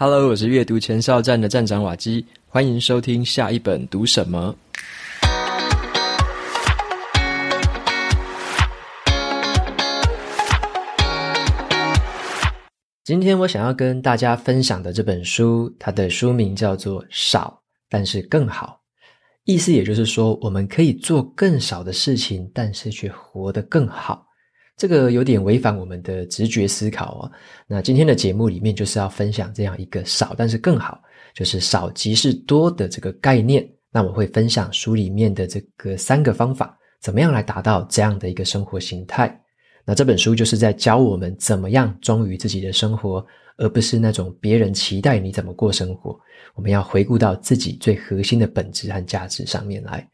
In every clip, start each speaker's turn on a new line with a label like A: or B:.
A: Hello，我是阅读前哨站的站长瓦基，欢迎收听下一本读什么。今天我想要跟大家分享的这本书，它的书名叫做《少，但是更好》，意思也就是说，我们可以做更少的事情，但是却活得更好。这个有点违反我们的直觉思考哦。那今天的节目里面就是要分享这样一个少，但是更好，就是少即是多的这个概念。那我会分享书里面的这个三个方法，怎么样来达到这样的一个生活形态。那这本书就是在教我们怎么样忠于自己的生活，而不是那种别人期待你怎么过生活。我们要回顾到自己最核心的本质和价值上面来。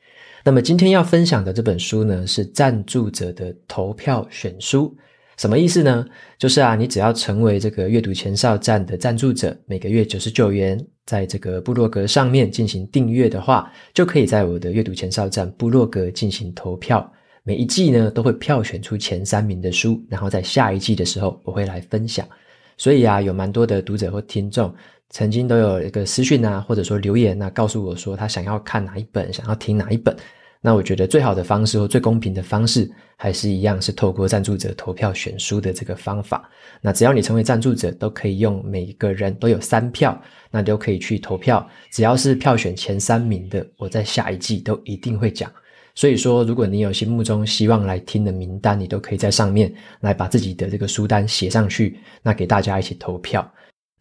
A: 那么今天要分享的这本书呢，是赞助者的投票选书。什么意思呢？就是啊，你只要成为这个阅读前哨站的赞助者，每个月九十九元，在这个部落格上面进行订阅的话，就可以在我的阅读前哨站部落格进行投票。每一季呢，都会票选出前三名的书，然后在下一季的时候，我会来分享。所以啊，有蛮多的读者或听众。曾经都有一个私讯啊，或者说留言啊，告诉我说他想要看哪一本，想要听哪一本。那我觉得最好的方式或最公平的方式，还是一样是透过赞助者投票选书的这个方法。那只要你成为赞助者，都可以用每一个人都有三票，那都可以去投票。只要是票选前三名的，我在下一季都一定会讲。所以说，如果你有心目中希望来听的名单，你都可以在上面来把自己的这个书单写上去，那给大家一起投票。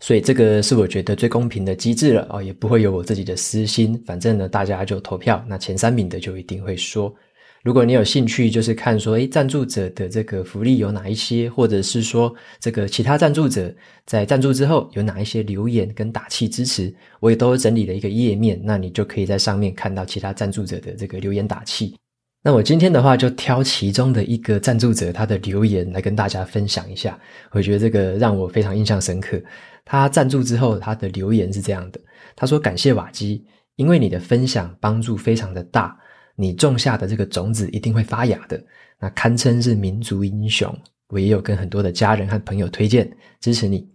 A: 所以这个是我觉得最公平的机制了哦，也不会有我自己的私心。反正呢，大家就投票，那前三名的就一定会说。如果你有兴趣，就是看说，诶，赞助者的这个福利有哪一些，或者是说这个其他赞助者在赞助之后有哪一些留言跟打气支持，我也都整理了一个页面，那你就可以在上面看到其他赞助者的这个留言打气。那我今天的话就挑其中的一个赞助者他的留言来跟大家分享一下，我觉得这个让我非常印象深刻。他赞助之后，他的留言是这样的，他说：“感谢瓦基，因为你的分享帮助非常的大，你种下的这个种子一定会发芽的，那堪称是民族英雄。我也有跟很多的家人和朋友推荐支持你。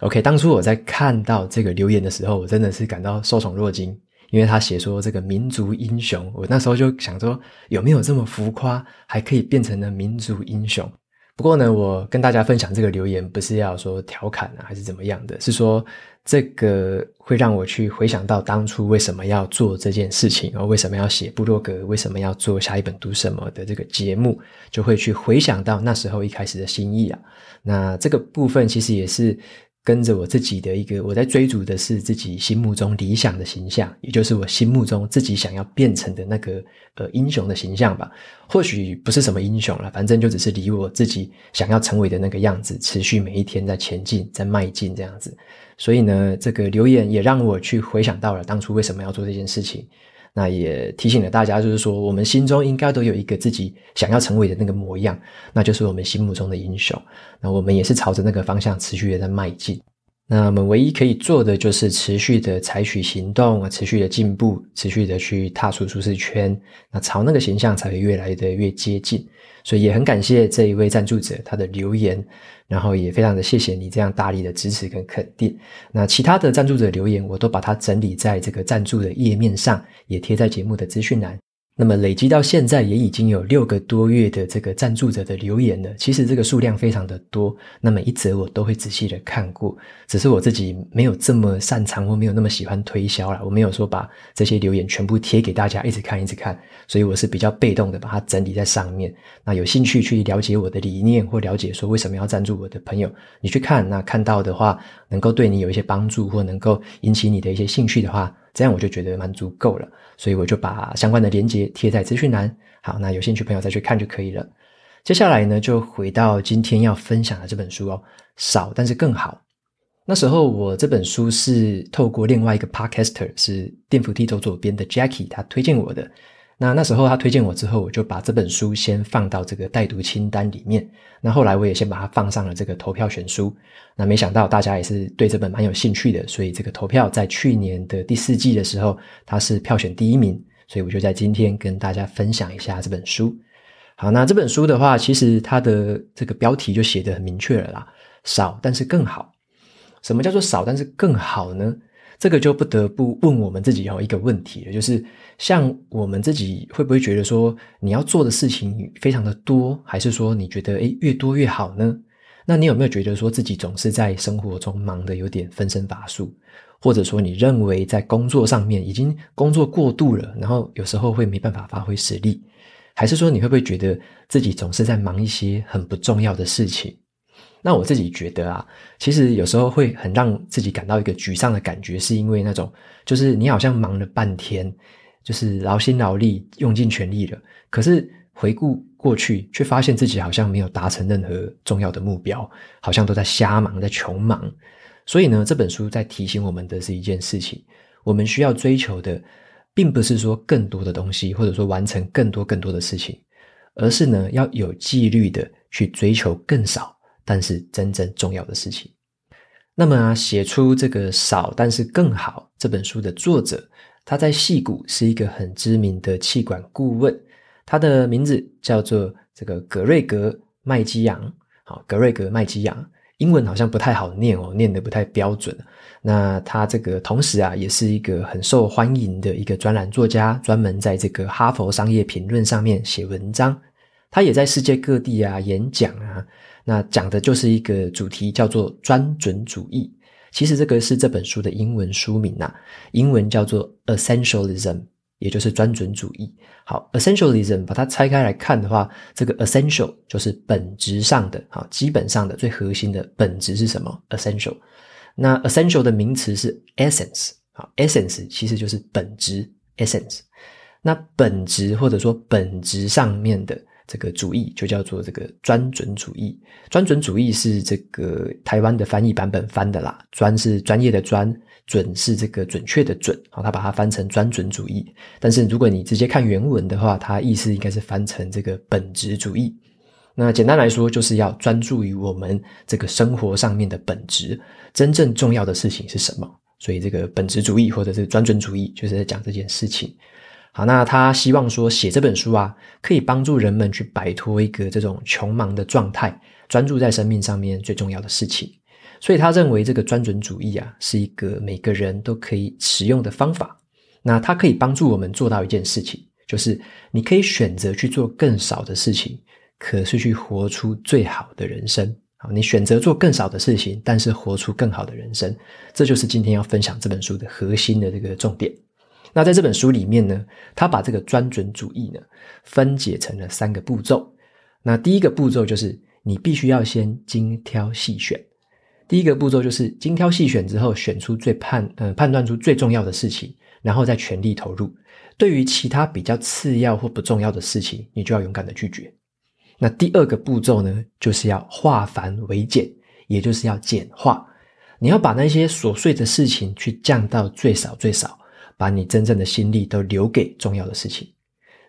A: OK，当初我在看到这个留言的时候，我真的是感到受宠若惊。”因为他写说这个民族英雄，我那时候就想说有没有这么浮夸，还可以变成了民族英雄？不过呢，我跟大家分享这个留言不是要说调侃啊，还是怎么样的，是说这个会让我去回想到当初为什么要做这件事情，然后为什么要写部落格，为什么要做下一本读什么的这个节目，就会去回想到那时候一开始的心意啊。那这个部分其实也是。跟着我自己的一个，我在追逐的是自己心目中理想的形象，也就是我心目中自己想要变成的那个呃英雄的形象吧。或许不是什么英雄了，反正就只是离我自己想要成为的那个样子，持续每一天在前进，在迈进这样子。所以呢，这个留言也让我去回想到了当初为什么要做这件事情。那也提醒了大家，就是说，我们心中应该都有一个自己想要成为的那个模样，那就是我们心目中的英雄。那我们也是朝着那个方向持续的在迈进。那我们唯一可以做的，就是持续的采取行动，持续的进步，持续的去踏出舒适圈，那朝那个形象才会越来的越接近。所以也很感谢这一位赞助者他的留言，然后也非常的谢谢你这样大力的支持跟肯定。那其他的赞助者留言，我都把它整理在这个赞助的页面上，也贴在节目的资讯栏。那么累积到现在也已经有六个多月的这个赞助者的留言了，其实这个数量非常的多。那每一则我都会仔细的看过，只是我自己没有这么擅长或没有那么喜欢推销啦，我没有说把这些留言全部贴给大家一直看一直看，所以我是比较被动的把它整理在上面。那有兴趣去了解我的理念或了解说为什么要赞助我的朋友，你去看，那看到的话能够对你有一些帮助或能够引起你的一些兴趣的话。这样我就觉得蛮足够了，所以我就把相关的链接贴在资讯栏。好，那有兴趣朋友再去看就可以了。接下来呢，就回到今天要分享的这本书哦，少但是更好。那时候我这本书是透过另外一个 podcaster，是电扶梯走左边的 Jackie，他推荐我的。那那时候他推荐我之后，我就把这本书先放到这个待读清单里面。那后来我也先把它放上了这个投票选书。那没想到大家也是对这本蛮有兴趣的，所以这个投票在去年的第四季的时候，它是票选第一名。所以我就在今天跟大家分享一下这本书。好，那这本书的话，其实它的这个标题就写得很明确了啦，少但是更好。什么叫做少但是更好呢？这个就不得不问我们自己有一个问题了，就是像我们自己会不会觉得说，你要做的事情非常的多，还是说你觉得诶越多越好呢？那你有没有觉得说自己总是在生活中忙得有点分身乏术，或者说你认为在工作上面已经工作过度了，然后有时候会没办法发挥实力，还是说你会不会觉得自己总是在忙一些很不重要的事情？那我自己觉得啊，其实有时候会很让自己感到一个沮丧的感觉，是因为那种就是你好像忙了半天，就是劳心劳力用尽全力了，可是回顾过去，却发现自己好像没有达成任何重要的目标，好像都在瞎忙，在穷忙。所以呢，这本书在提醒我们的是一件事情：我们需要追求的，并不是说更多的东西，或者说完成更多更多的事情，而是呢，要有纪律的去追求更少。但是真正重要的事情，那么啊，写出这个少但是更好这本书的作者，他在戏谷是一个很知名的气管顾问，他的名字叫做这个格瑞格麦基扬。好，格瑞格麦基扬，英文好像不太好念哦，念得不太标准。那他这个同时啊，也是一个很受欢迎的一个专栏作家，专门在这个哈佛商业评论上面写文章。他也在世界各地啊演讲啊。那讲的就是一个主题，叫做专准主义。其实这个是这本书的英文书名呐，英文叫做 Essentialism，也就是专准主义。好，Essentialism 把它拆开来看的话，这个 essential 就是本质上的，好，基本上的最核心的本质是什么？Essential。那 essential 的名词是 essence，好，essence 其实就是本质，essence。那本质或者说本质上面的。这个主义就叫做这个专准主义。专准主义是这个台湾的翻译版本翻的啦，专是专业的专，准是这个准确的准，好，他把它翻成专准主义。但是如果你直接看原文的话，它意思应该是翻成这个本质主义。那简单来说，就是要专注于我们这个生活上面的本质，真正重要的事情是什么？所以这个本质主义或者是专准主义，就是在讲这件事情。好，那他希望说写这本书啊，可以帮助人们去摆脱一个这种穷忙的状态，专注在生命上面最重要的事情。所以他认为这个专准主义啊，是一个每个人都可以使用的方法。那它可以帮助我们做到一件事情，就是你可以选择去做更少的事情，可是去活出最好的人生。好，你选择做更少的事情，但是活出更好的人生，这就是今天要分享这本书的核心的这个重点。那在这本书里面呢，他把这个专准主义呢分解成了三个步骤。那第一个步骤就是你必须要先精挑细选。第一个步骤就是精挑细选之后，选出最判呃判断出最重要的事情，然后再全力投入。对于其他比较次要或不重要的事情，你就要勇敢的拒绝。那第二个步骤呢，就是要化繁为简，也就是要简化。你要把那些琐碎的事情去降到最少最少。把你真正的心力都留给重要的事情。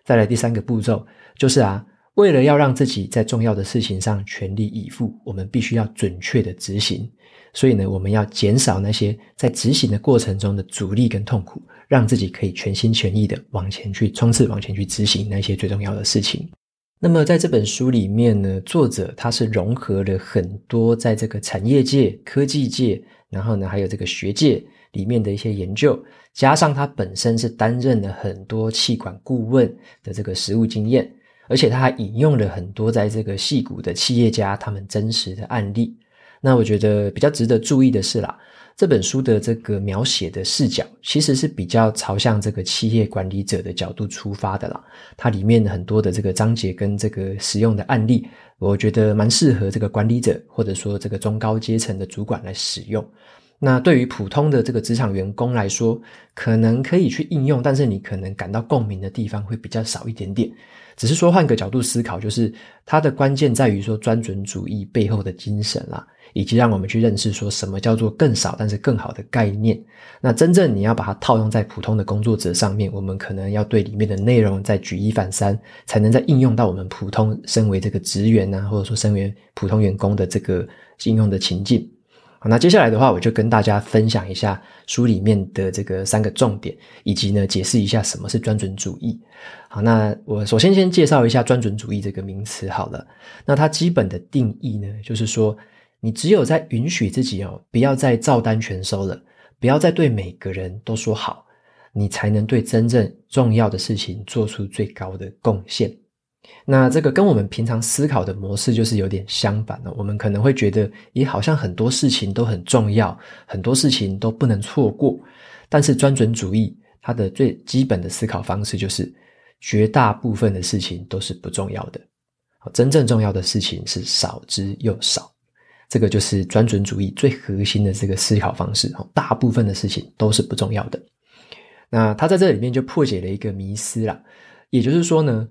A: 再来第三个步骤，就是啊，为了要让自己在重要的事情上全力以赴，我们必须要准确的执行。所以呢，我们要减少那些在执行的过程中的阻力跟痛苦，让自己可以全心全意的往前去冲刺，往前去执行那些最重要的事情。那么在这本书里面呢，作者他是融合了很多在这个产业界、科技界，然后呢，还有这个学界。里面的一些研究，加上他本身是担任了很多企管顾问的这个实务经验，而且他还引用了很多在这个矽谷的企业家他们真实的案例。那我觉得比较值得注意的是啦，这本书的这个描写的视角其实是比较朝向这个企业管理者的角度出发的啦。它里面很多的这个章节跟这个实用的案例，我觉得蛮适合这个管理者或者说这个中高阶层的主管来使用。那对于普通的这个职场员工来说，可能可以去应用，但是你可能感到共鸣的地方会比较少一点点。只是说换个角度思考，就是它的关键在于说专准主义背后的精神啦，以及让我们去认识说什么叫做更少但是更好的概念。那真正你要把它套用在普通的工作者上面，我们可能要对里面的内容再举一反三，才能再应用到我们普通身为这个职员啊，或者说身为普通员工的这个应用的情境。好，那接下来的话，我就跟大家分享一下书里面的这个三个重点，以及呢，解释一下什么是专准主义。好，那我首先先介绍一下专准主义这个名词好了。那它基本的定义呢，就是说，你只有在允许自己哦，不要再照单全收了，不要再对每个人都说好，你才能对真正重要的事情做出最高的贡献。那这个跟我们平常思考的模式就是有点相反了。我们可能会觉得，也好像很多事情都很重要，很多事情都不能错过。但是专准主义它的最基本的思考方式就是，绝大部分的事情都是不重要的。真正重要的事情是少之又少。这个就是专准主义最核心的这个思考方式。大部分的事情都是不重要的。那他在这里面就破解了一个迷思啦，也就是说呢，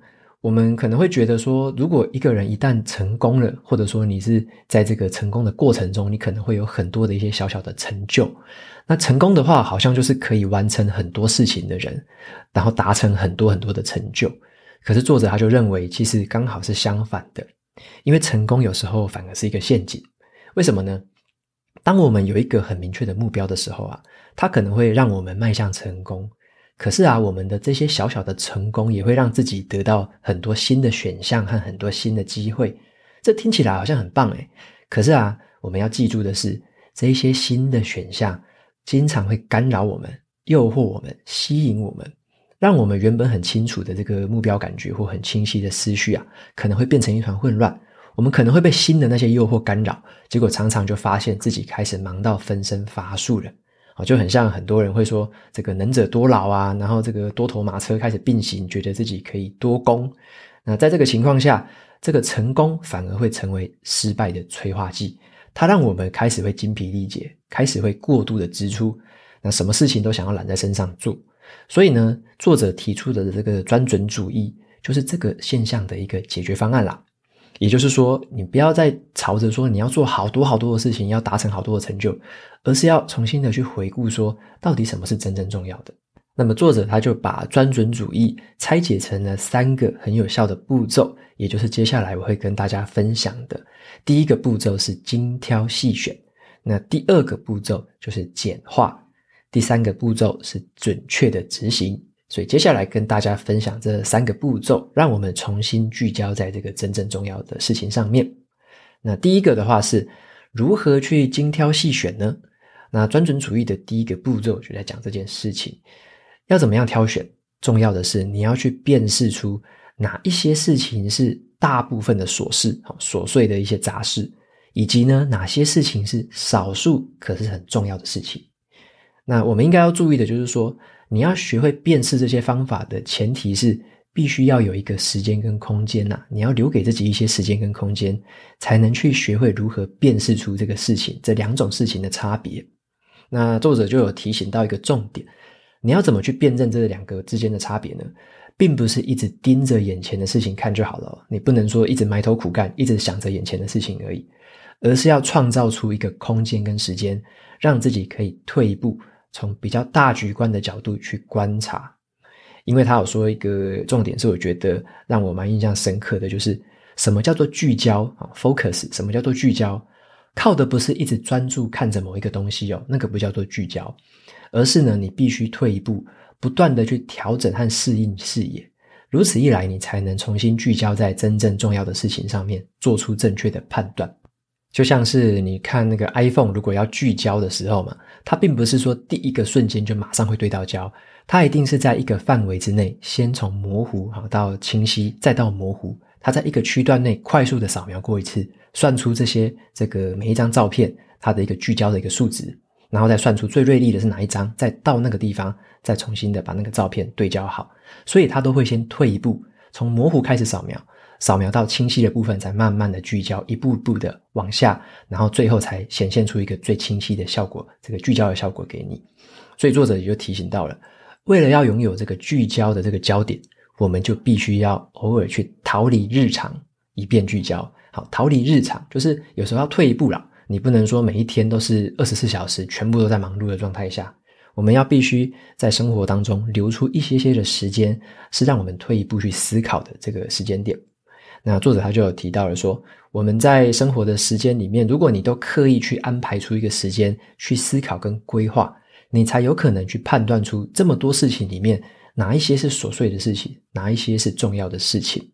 A: 我们可能会觉得说，如果一个人一旦成功了，或者说你是在这个成功的过程中，你可能会有很多的一些小小的成就。那成功的话，好像就是可以完成很多事情的人，然后达成很多很多的成就。可是作者他就认为，其实刚好是相反的，因为成功有时候反而是一个陷阱。为什么呢？当我们有一个很明确的目标的时候啊，它可能会让我们迈向成功。可是啊，我们的这些小小的成功也会让自己得到很多新的选项和很多新的机会。这听起来好像很棒诶。可是啊，我们要记住的是，这些新的选项经常会干扰我们、诱惑我们、吸引我们，让我们原本很清楚的这个目标感觉或很清晰的思绪啊，可能会变成一团混乱。我们可能会被新的那些诱惑干扰，结果常常就发现自己开始忙到分身乏术了，啊，就很像很多人会说这个能者多劳啊，然后这个多头马车开始并行，觉得自己可以多功。那在这个情况下，这个成功反而会成为失败的催化剂，它让我们开始会精疲力竭，开始会过度的支出，那什么事情都想要揽在身上做。所以呢，作者提出的这个专准主义，就是这个现象的一个解决方案啦。也就是说，你不要再朝着说你要做好多好多的事情，要达成好多的成就，而是要重新的去回顾说，到底什么是真正重要的。那么作者他就把专准主义拆解成了三个很有效的步骤，也就是接下来我会跟大家分享的。第一个步骤是精挑细选，那第二个步骤就是简化，第三个步骤是准确的执行。所以接下来跟大家分享这三个步骤，让我们重新聚焦在这个真正重要的事情上面。那第一个的话是如何去精挑细选呢？那专准主义的第一个步骤就在讲这件事情，要怎么样挑选？重要的是你要去辨识出哪一些事情是大部分的琐事，琐碎的一些杂事，以及呢哪些事情是少数可是很重要的事情。那我们应该要注意的就是说。你要学会辨识这些方法的前提是，必须要有一个时间跟空间呐。你要留给自己一些时间跟空间，才能去学会如何辨识出这个事情，这两种事情的差别。那作者就有提醒到一个重点，你要怎么去辨认这两个之间的差别呢？并不是一直盯着眼前的事情看就好了，你不能说一直埋头苦干，一直想着眼前的事情而已，而是要创造出一个空间跟时间，让自己可以退一步。从比较大局观的角度去观察，因为他有说一个重点是，我觉得让我蛮印象深刻的就是什么叫做聚焦啊，focus，什么叫做聚焦？靠的不是一直专注看着某一个东西哦，那个不叫做聚焦，而是呢，你必须退一步，不断的去调整和适应视野，如此一来，你才能重新聚焦在真正重要的事情上面，做出正确的判断。就像是你看那个 iPhone，如果要聚焦的时候嘛，它并不是说第一个瞬间就马上会对到焦，它一定是在一个范围之内，先从模糊好到清晰，再到模糊，它在一个区段内快速的扫描过一次，算出这些这个每一张照片它的一个聚焦的一个数值，然后再算出最锐利的是哪一张，再到那个地方再重新的把那个照片对焦好，所以它都会先退一步，从模糊开始扫描。扫描到清晰的部分，再慢慢的聚焦，一步步的往下，然后最后才显现出一个最清晰的效果，这个聚焦的效果给你。所以作者也就提醒到了，为了要拥有这个聚焦的这个焦点，我们就必须要偶尔去逃离日常，以便聚焦。好，逃离日常就是有时候要退一步了，你不能说每一天都是二十四小时全部都在忙碌的状态下，我们要必须在生活当中留出一些些的时间，是让我们退一步去思考的这个时间点。那作者他就有提到了说，我们在生活的时间里面，如果你都刻意去安排出一个时间去思考跟规划，你才有可能去判断出这么多事情里面哪一些是琐碎的事情，哪一些是重要的事情。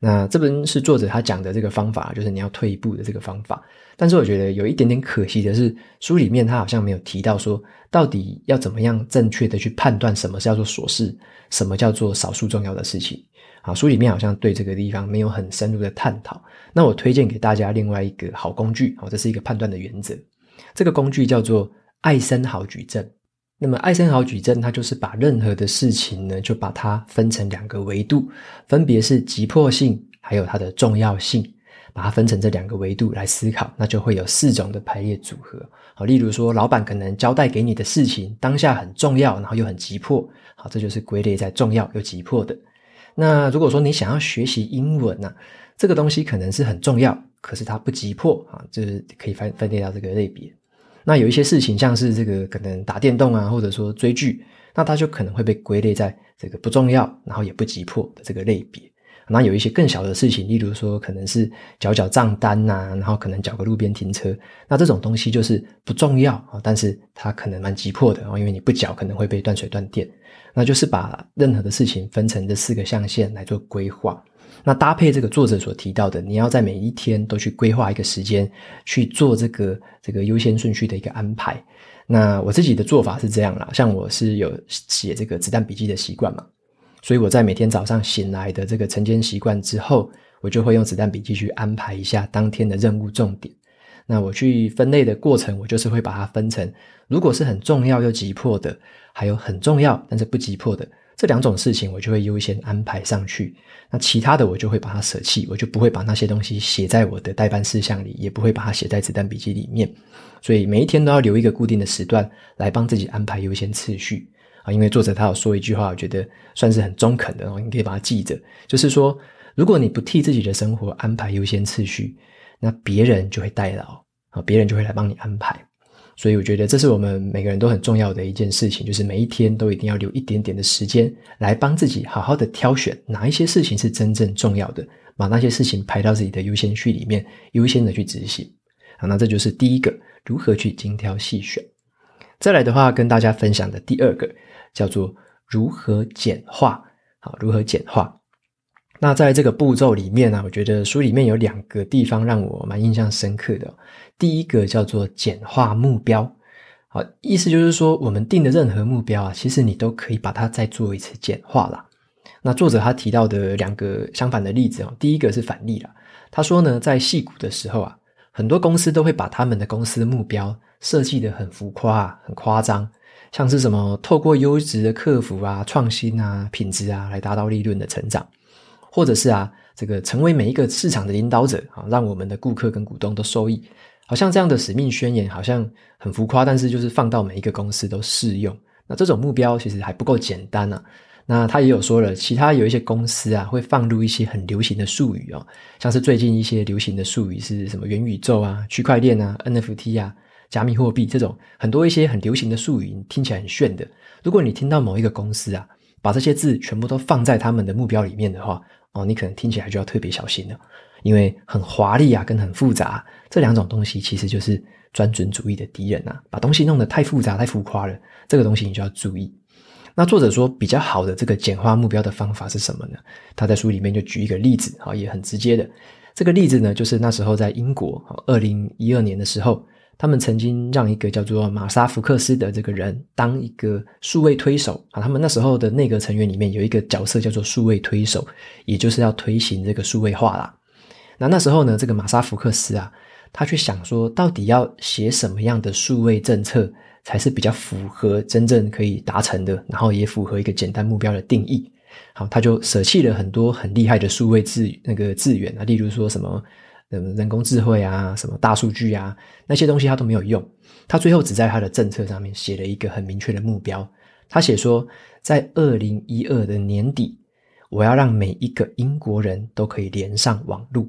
A: 那这本是作者他讲的这个方法，就是你要退一步的这个方法。但是我觉得有一点点可惜的是，书里面他好像没有提到说，到底要怎么样正确的去判断什么叫做琐事，什么叫做少数重要的事情。啊，书里面好像对这个地方没有很深入的探讨。那我推荐给大家另外一个好工具，哦，这是一个判断的原则。这个工具叫做艾森豪矩阵。那么艾森豪矩阵，它就是把任何的事情呢，就把它分成两个维度，分别是急迫性，还有它的重要性，把它分成这两个维度来思考，那就会有四种的排列组合。好，例如说，老板可能交代给你的事情当下很重要，然后又很急迫，好，这就是归类在重要又急迫的。那如果说你想要学习英文呢，这个东西可能是很重要，可是它不急迫啊，就是可以分分类到这个类别。那有一些事情，像是这个可能打电动啊，或者说追剧，那它就可能会被归类在这个不重要，然后也不急迫的这个类别。那有一些更小的事情，例如说可能是缴缴账单呐、然后可能缴个路边停车，那这种东西就是不重要啊，但是它可能蛮急迫的啊，因为你不缴可能会被断水断电。那就是把任何的事情分成这四个象限来做规划。那搭配这个作者所提到的，你要在每一天都去规划一个时间去做这个这个优先顺序的一个安排。那我自己的做法是这样啦，像我是有写这个子弹笔记的习惯嘛，所以我在每天早上醒来的这个晨间习惯之后，我就会用子弹笔记去安排一下当天的任务重点。那我去分类的过程，我就是会把它分成，如果是很重要又急迫的，还有很重要但是不急迫的。这两种事情我就会优先安排上去，那其他的我就会把它舍弃，我就不会把那些东西写在我的待办事项里，也不会把它写在子弹笔记里面。所以每一天都要留一个固定的时段来帮自己安排优先次序啊。因为作者他有说一句话，我觉得算是很中肯的，然后你可以把它记着，就是说，如果你不替自己的生活安排优先次序，那别人就会代劳啊，别人就会来帮你安排。所以我觉得这是我们每个人都很重要的一件事情，就是每一天都一定要留一点点的时间来帮自己好好的挑选哪一些事情是真正重要的，把那些事情排到自己的优先序里面，优先的去执行。好，那这就是第一个，如何去精挑细选。再来的话，跟大家分享的第二个叫做如何简化。好，如何简化？那在这个步骤里面呢，我觉得书里面有两个地方让我蛮印象深刻的。第一个叫做简化目标，好，意思就是说，我们定的任何目标啊，其实你都可以把它再做一次简化啦。那作者他提到的两个相反的例子哦，第一个是反例啦。他说呢，在矽谷的时候啊，很多公司都会把他们的公司目标设计得很浮夸、很夸张，像是什么透过优质的客服啊、创新啊、品质啊，来达到利润的成长。或者是啊，这个成为每一个市场的领导者啊，让我们的顾客跟股东都受益，好像这样的使命宣言好像很浮夸，但是就是放到每一个公司都适用。那这种目标其实还不够简单啊。那他也有说了，其他有一些公司啊，会放入一些很流行的术语哦，像是最近一些流行的术语是什么元宇宙啊、区块链啊、NFT 啊、加密货币这种很多一些很流行的术语，听起来很炫的。如果你听到某一个公司啊，把这些字全部都放在他们的目标里面的话，哦，你可能听起来就要特别小心了，因为很华丽啊，跟很复杂这两种东西，其实就是专准主义的敌人啊。把东西弄得太复杂、太浮夸了，这个东西你就要注意。那作者说比较好的这个简化目标的方法是什么呢？他在书里面就举一个例子，啊，也很直接的。这个例子呢，就是那时候在英国，二零一二年的时候。他们曾经让一个叫做马萨福克斯的这个人当一个数位推手啊，他们那时候的内阁成员里面有一个角色叫做数位推手，也就是要推行这个数位化啦。那那时候呢，这个马萨福克斯啊，他去想说，到底要写什么样的数位政策才是比较符合真正可以达成的，然后也符合一个简单目标的定义。好，他就舍弃了很多很厉害的数位资那个资源啊，例如说什么。什么人工智慧啊，什么大数据啊，那些东西他都没有用。他最后只在他的政策上面写了一个很明确的目标。他写说，在二零一二的年底，我要让每一个英国人都可以连上网路。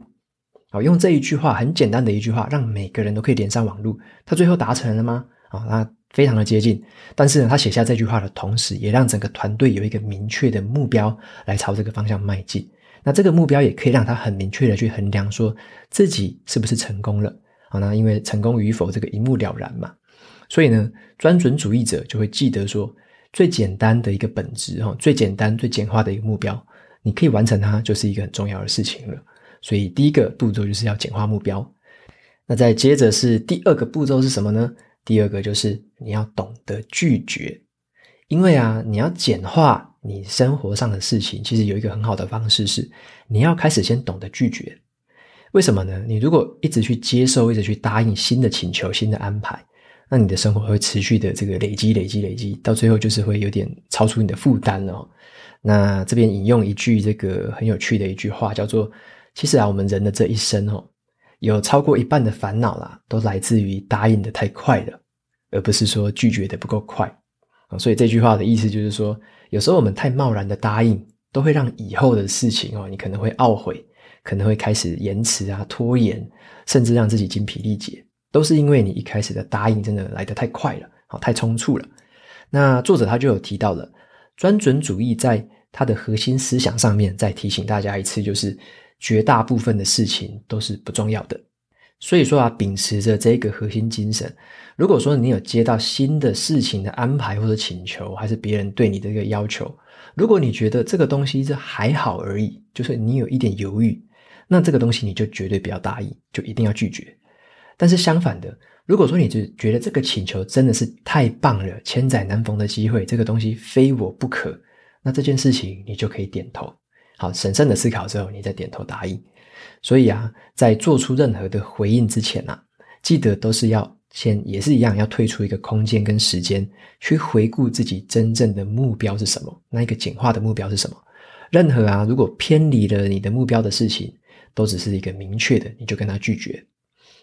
A: 好，用这一句话，很简单的一句话，让每个人都可以连上网路。他最后达成了吗？啊，他非常的接近。但是呢，他写下这句话的同时，也让整个团队有一个明确的目标来朝这个方向迈进。那这个目标也可以让他很明确的去衡量，说自己是不是成功了。好，那因为成功与否这个一目了然嘛，所以呢，专准主义者就会记得说，最简单的一个本质哈，最简单最简化的一个目标，你可以完成它，就是一个很重要的事情了。所以第一个步骤就是要简化目标。那再接着是第二个步骤是什么呢？第二个就是你要懂得拒绝，因为啊，你要简化你生活上的事情，其实有一个很好的方式是，你要开始先懂得拒绝。为什么呢？你如果一直去接受，一直去答应新的请求、新的安排，那你的生活会持续的这个累积、累积、累积，到最后就是会有点超出你的负担了哦。那这边引用一句这个很有趣的一句话，叫做：“其实啊，我们人的这一生哦，有超过一半的烦恼啦，都来自于答应的太快了，而不是说拒绝的不够快。”所以这句话的意思就是说，有时候我们太贸然的答应，都会让以后的事情哦，你可能会懊悔。可能会开始延迟啊、拖延，甚至让自己精疲力竭，都是因为你一开始的答应真的来得太快了，好，太匆促了。那作者他就有提到了专准主义，在他的核心思想上面，再提醒大家一次，就是绝大部分的事情都是不重要的。所以说啊，秉持着这个核心精神，如果说你有接到新的事情的安排或者请求，还是别人对你的一个要求，如果你觉得这个东西是还好而已，就是你有一点犹豫。那这个东西你就绝对不要答应，就一定要拒绝。但是相反的，如果说你就觉得这个请求真的是太棒了，千载难逢的机会，这个东西非我不可，那这件事情你就可以点头。好，审慎的思考之后，你再点头答应。所以啊，在做出任何的回应之前啊，记得都是要先也是一样，要退出一个空间跟时间，去回顾自己真正的目标是什么，那一个简化的目标是什么。任何啊，如果偏离了你的目标的事情，都只是一个明确的，你就跟他拒绝。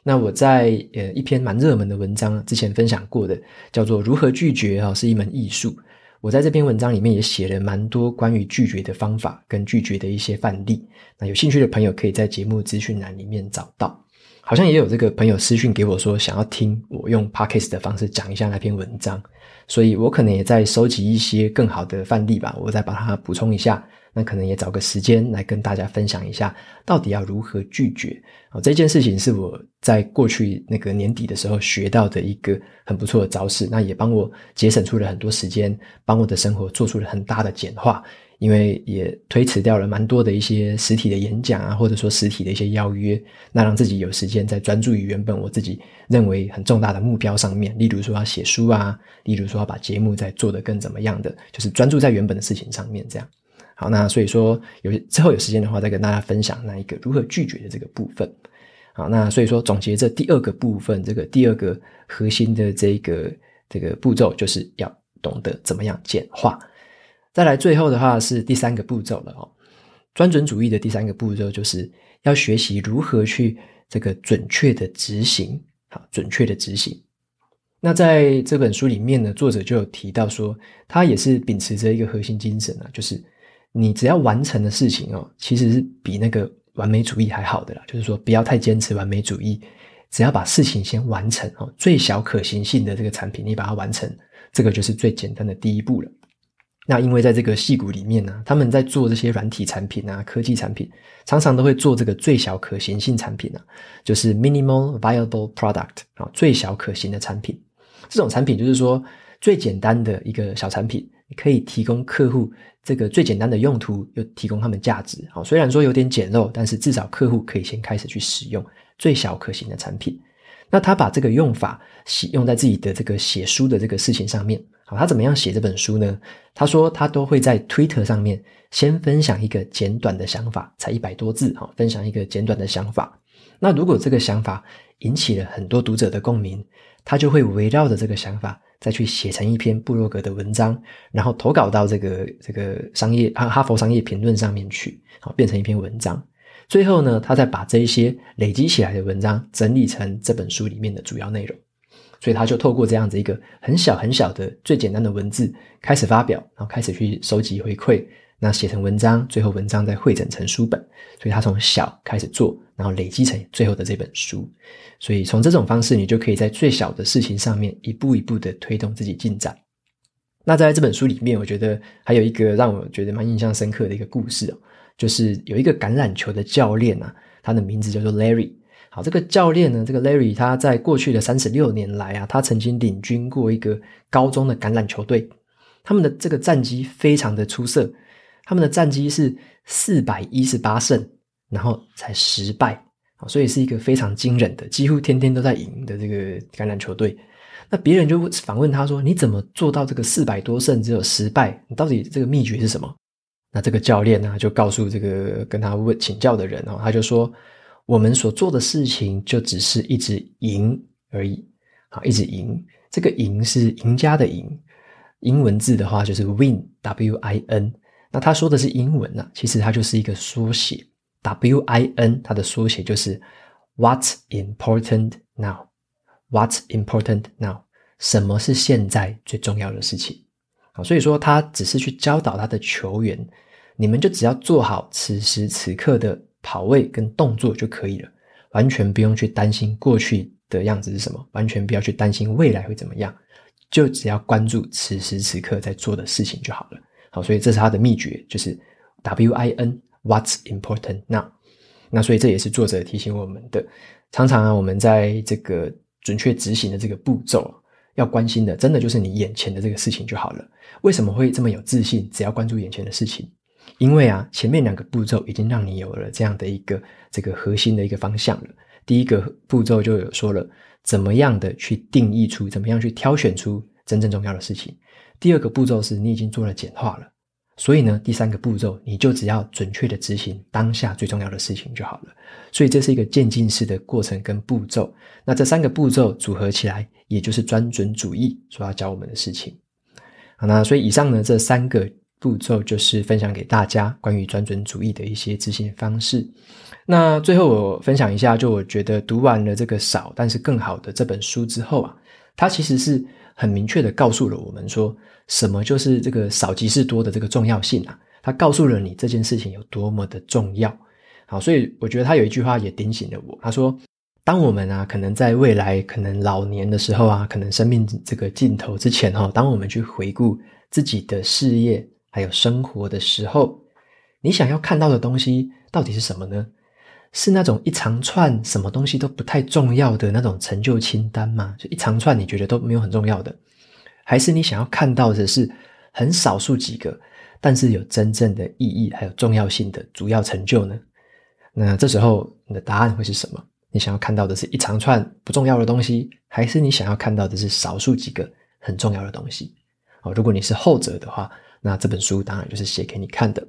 A: 那我在呃一篇蛮热门的文章之前分享过的，叫做《如何拒绝》啊，是一门艺术。我在这篇文章里面也写了蛮多关于拒绝的方法跟拒绝的一些范例。那有兴趣的朋友可以在节目资讯栏里面找到。好像也有这个朋友私讯给我说，想要听我用 Podcast 的方式讲一下那篇文章，所以我可能也在收集一些更好的范例吧，我再把它补充一下。那可能也找个时间来跟大家分享一下，到底要如何拒绝。哦，这件事情是我在过去那个年底的时候学到的一个很不错的招式，那也帮我节省出了很多时间，帮我的生活做出了很大的简化。因为也推迟掉了蛮多的一些实体的演讲啊，或者说实体的一些邀约，那让自己有时间在专注于原本我自己认为很重大的目标上面，例如说要写书啊，例如说要把节目再做得更怎么样的，就是专注在原本的事情上面这样。好，那所以说有之后有时间的话，再跟大家分享那一个如何拒绝的这个部分。好，那所以说总结这第二个部分，这个第二个核心的这个这个步骤，就是要懂得怎么样简化。再来最后的话是第三个步骤了哦，专准主义的第三个步骤就是要学习如何去这个准确的执行。好，准确的执行。那在这本书里面呢，作者就有提到说，他也是秉持着一个核心精神啊，就是。你只要完成的事情哦，其实是比那个完美主义还好的啦。就是说，不要太坚持完美主义，只要把事情先完成哦，最小可行性的这个产品，你把它完成，这个就是最简单的第一步了。那因为在这个戏骨里面呢，他们在做这些软体产品啊、科技产品，常常都会做这个最小可行性产品啊，就是 minimal viable product 啊，最小可行的产品。这种产品就是说最简单的一个小产品。可以提供客户这个最简单的用途，又提供他们价值。好，虽然说有点简陋，但是至少客户可以先开始去使用最小可行的产品。那他把这个用法写用在自己的这个写书的这个事情上面。好，他怎么样写这本书呢？他说他都会在 Twitter 上面先分享一个简短的想法，才一百多字。好，分享一个简短的想法。那如果这个想法引起了很多读者的共鸣，他就会围绕着这个想法。再去写成一篇布洛格的文章，然后投稿到这个这个商业哈哈佛商业评论上面去，好，变成一篇文章。最后呢，他再把这一些累积起来的文章整理成这本书里面的主要内容。所以他就透过这样子一个很小很小的最简单的文字开始发表，然后开始去收集回馈。那写成文章，最后文章再汇整成书本，所以他从小开始做，然后累积成最后的这本书。所以从这种方式，你就可以在最小的事情上面一步一步的推动自己进展。那在这本书里面，我觉得还有一个让我觉得蛮印象深刻的一个故事哦，就是有一个橄榄球的教练啊，他的名字叫做 Larry。好，这个教练呢，这个 Larry 他在过去的三十六年来啊，他曾经领军过一个高中的橄榄球队，他们的这个战绩非常的出色。他们的战绩是四百一十八胜，然后才十败，所以是一个非常惊人的，几乎天天都在赢的这个橄榄球队。那别人就反问他说：“你怎么做到这个四百多胜只有十败？你到底这个秘诀是什么？”那这个教练呢，就告诉这个跟他问请教的人哦，他就说：“我们所做的事情就只是一直赢而已，啊，一直赢。这个赢是赢家的赢，英文字的话就是 win，W-I-N。那他说的是英文啊，其实它就是一个缩写，W-I-N，它的缩写就是 What's important now？” What's important now？什么是现在最重要的事情？好，所以说他只是去教导他的球员，你们就只要做好此时此刻的跑位跟动作就可以了，完全不用去担心过去的样子是什么，完全不要去担心未来会怎么样，就只要关注此时此刻在做的事情就好了。好，所以这是他的秘诀，就是 W-I-N，What's important now？那所以这也是作者提醒我们的，常常啊，我们在这个。准确执行的这个步骤，要关心的，真的就是你眼前的这个事情就好了。为什么会这么有自信？只要关注眼前的事情，因为啊，前面两个步骤已经让你有了这样的一个这个核心的一个方向了。第一个步骤就有说了，怎么样的去定义出，怎么样去挑选出真正重要的事情。第二个步骤是你已经做了简化了。所以呢，第三个步骤，你就只要准确的执行当下最重要的事情就好了。所以这是一个渐进式的过程跟步骤。那这三个步骤组合起来，也就是专准主义所要教我们的事情。好，那所以以上呢，这三个步骤就是分享给大家关于专准主义的一些执行方式。那最后我分享一下，就我觉得读完了这个少但是更好的这本书之后啊，它其实是很明确的告诉了我们说。什么就是这个少即是多的这个重要性啊？他告诉了你这件事情有多么的重要。好，所以我觉得他有一句话也点醒了我。他说：“当我们啊，可能在未来，可能老年的时候啊，可能生命这个尽头之前哈，当我们去回顾自己的事业还有生活的时候，你想要看到的东西到底是什么呢？是那种一长串什么东西都不太重要的那种成就清单吗？就一长串你觉得都没有很重要的？”还是你想要看到的是很少数几个，但是有真正的意义还有重要性的主要成就呢？那这时候你的答案会是什么？你想要看到的是一长串不重要的东西，还是你想要看到的是少数几个很重要的东西？哦，如果你是后者的话，那这本书当然就是写给你看的。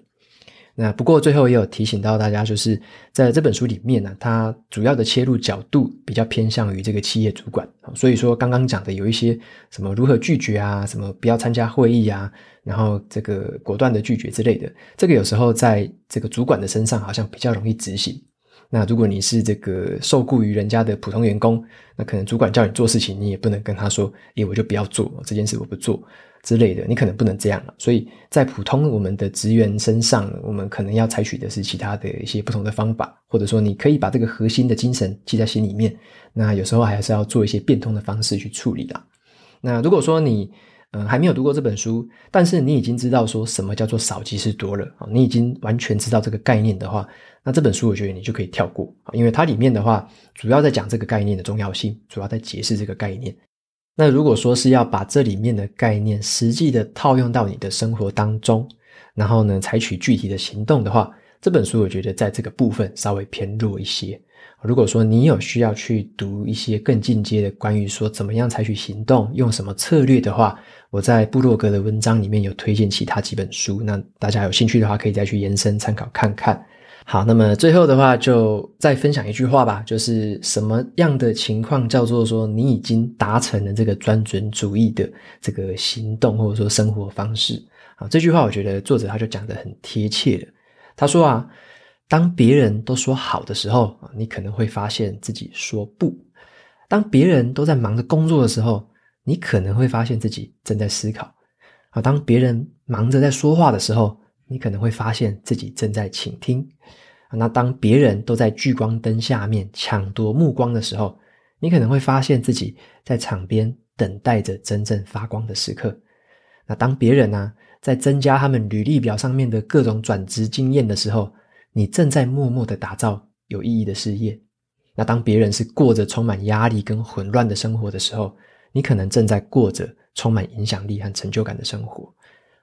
A: 那不过最后也有提醒到大家，就是在这本书里面呢，它主要的切入角度比较偏向于这个企业主管，所以说刚刚讲的有一些什么如何拒绝啊，什么不要参加会议啊，然后这个果断的拒绝之类的，这个有时候在这个主管的身上好像比较容易执行。那如果你是这个受雇于人家的普通员工，那可能主管叫你做事情，你也不能跟他说，诶，我就不要做这件事，我不做。之类的，你可能不能这样了。所以在普通我们的职员身上，我们可能要采取的是其他的一些不同的方法，或者说你可以把这个核心的精神记在心里面。那有时候还是要做一些变通的方式去处理的。那如果说你嗯、还没有读过这本书，但是你已经知道说什么叫做少即是多了，你已经完全知道这个概念的话，那这本书我觉得你就可以跳过，因为它里面的话主要在讲这个概念的重要性，主要在解释这个概念。那如果说是要把这里面的概念实际的套用到你的生活当中，然后呢，采取具体的行动的话，这本书我觉得在这个部分稍微偏弱一些。如果说你有需要去读一些更进阶的关于说怎么样采取行动、用什么策略的话，我在部落格的文章里面有推荐其他几本书，那大家有兴趣的话可以再去延伸参考看看。好，那么最后的话就再分享一句话吧，就是什么样的情况叫做说你已经达成了这个专准主义的这个行动或者说生活方式？啊，这句话我觉得作者他就讲得很贴切了。他说啊，当别人都说好的时候啊，你可能会发现自己说不；当别人都在忙着工作的时候，你可能会发现自己正在思考；啊，当别人忙着在说话的时候，你可能会发现自己正在倾听，那当别人都在聚光灯下面抢夺目光的时候，你可能会发现自己在场边等待着真正发光的时刻。那当别人呢、在增加他们履历表上面的各种转职经验的时候，你正在默默的打造有意义的事业。那当别人是过着充满压力跟混乱的生活的时候，你可能正在过着充满影响力和成就感的生活。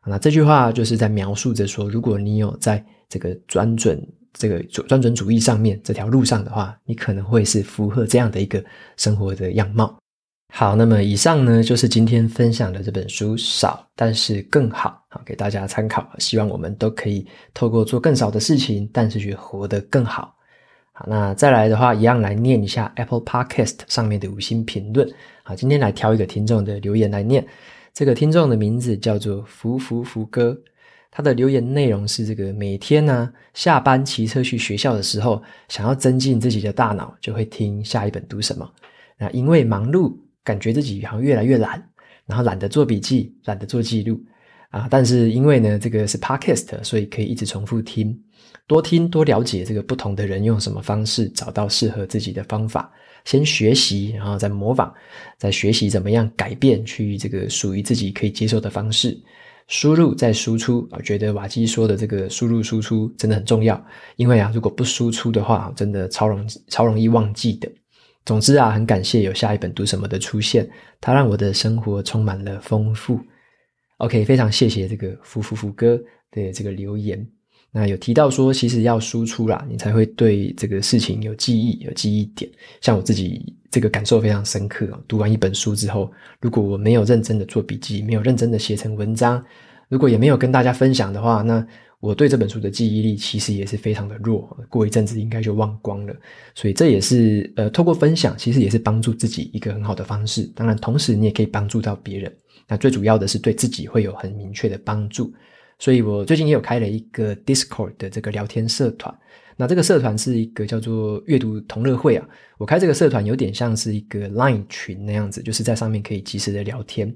A: 那这句话就是在描述着说，如果你有在这个专准这个专准主义上面这条路上的话，你可能会是符合这样的一个生活的样貌。好，那么以上呢，就是今天分享的这本书，少但是更好，好给大家参考。希望我们都可以透过做更少的事情，但是去活得更好。好，那再来的话，一样来念一下 Apple Podcast 上面的五星评论。好，今天来挑一个听众的留言来念。这个听众的名字叫做福福福哥，他的留言内容是这个：每天呢、下班骑车去学校的时候，想要增进自己的大脑，就会听下一本读什么。那因为忙碌。感觉自己好像越来越懒，然后懒得做笔记，懒得做记录啊。但是因为呢，这个是 podcast，所以可以一直重复听，多听多了解这个不同的人用什么方式，找到适合自己的方法。先学习，然后再模仿，再学习怎么样改变，去这个属于自己可以接受的方式。输入再输出，啊觉得瓦基说的这个输入输出真的很重要，因为啊，如果不输出的话，真的超容超容易忘记的。总之啊，很感谢有下一本读什么的出现，它让我的生活充满了丰富。OK，非常谢谢这个福福福哥的这个留言。那有提到说，其实要输出啦，你才会对这个事情有记忆、有记忆点。像我自己这个感受非常深刻哦。读完一本书之后，如果我没有认真的做笔记，没有认真的写成文章，如果也没有跟大家分享的话，那我对这本书的记忆力其实也是非常的弱，过一阵子应该就忘光了。所以这也是呃，透过分享，其实也是帮助自己一个很好的方式。当然，同时你也可以帮助到别人。那最主要的是对自己会有很明确的帮助。所以我最近也有开了一个 Discord 的这个聊天社团。那这个社团是一个叫做阅读同乐会啊。我开这个社团有点像是一个 Line 群那样子，就是在上面可以及时的聊天。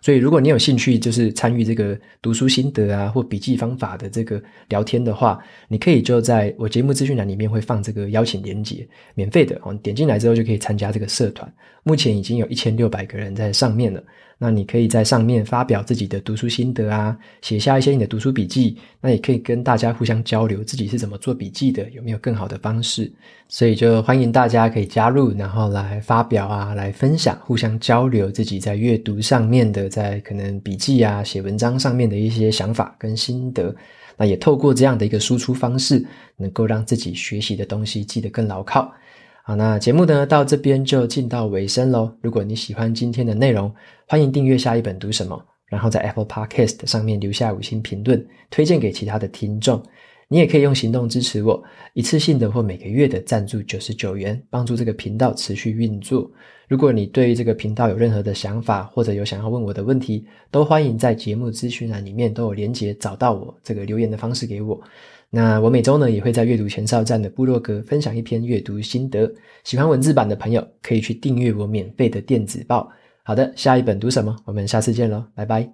A: 所以，如果你有兴趣，就是参与这个读书心得啊，或笔记方法的这个聊天的话，你可以就在我节目资讯栏里面会放这个邀请连接，免费的哦，点进来之后就可以参加这个社团。目前已经有一千六百个人在上面了。那你可以在上面发表自己的读书心得啊，写下一些你的读书笔记，那也可以跟大家互相交流自己是怎么做笔记的，有没有更好的方式。所以就欢迎大家可以加入，然后来发表啊，来分享，互相交流自己在阅读上面的在可能笔记啊、写文章上面的一些想法跟心得。那也透过这样的一个输出方式，能够让自己学习的东西记得更牢靠。好，那节目呢，到这边就进到尾声喽。如果你喜欢今天的内容，欢迎订阅下一本读什么，然后在 Apple Podcast 上面留下五星评论，推荐给其他的听众。你也可以用行动支持我，一次性的或每个月的赞助九十九元，帮助这个频道持续运作。如果你对这个频道有任何的想法，或者有想要问我的问题，都欢迎在节目资讯栏里面都有连结找到我，这个留言的方式给我。那我每周呢，也会在阅读前哨站的部落格分享一篇阅读心得，喜欢文字版的朋友可以去订阅我免费的电子报。好的，下一本读什么？我们下次见喽，拜拜。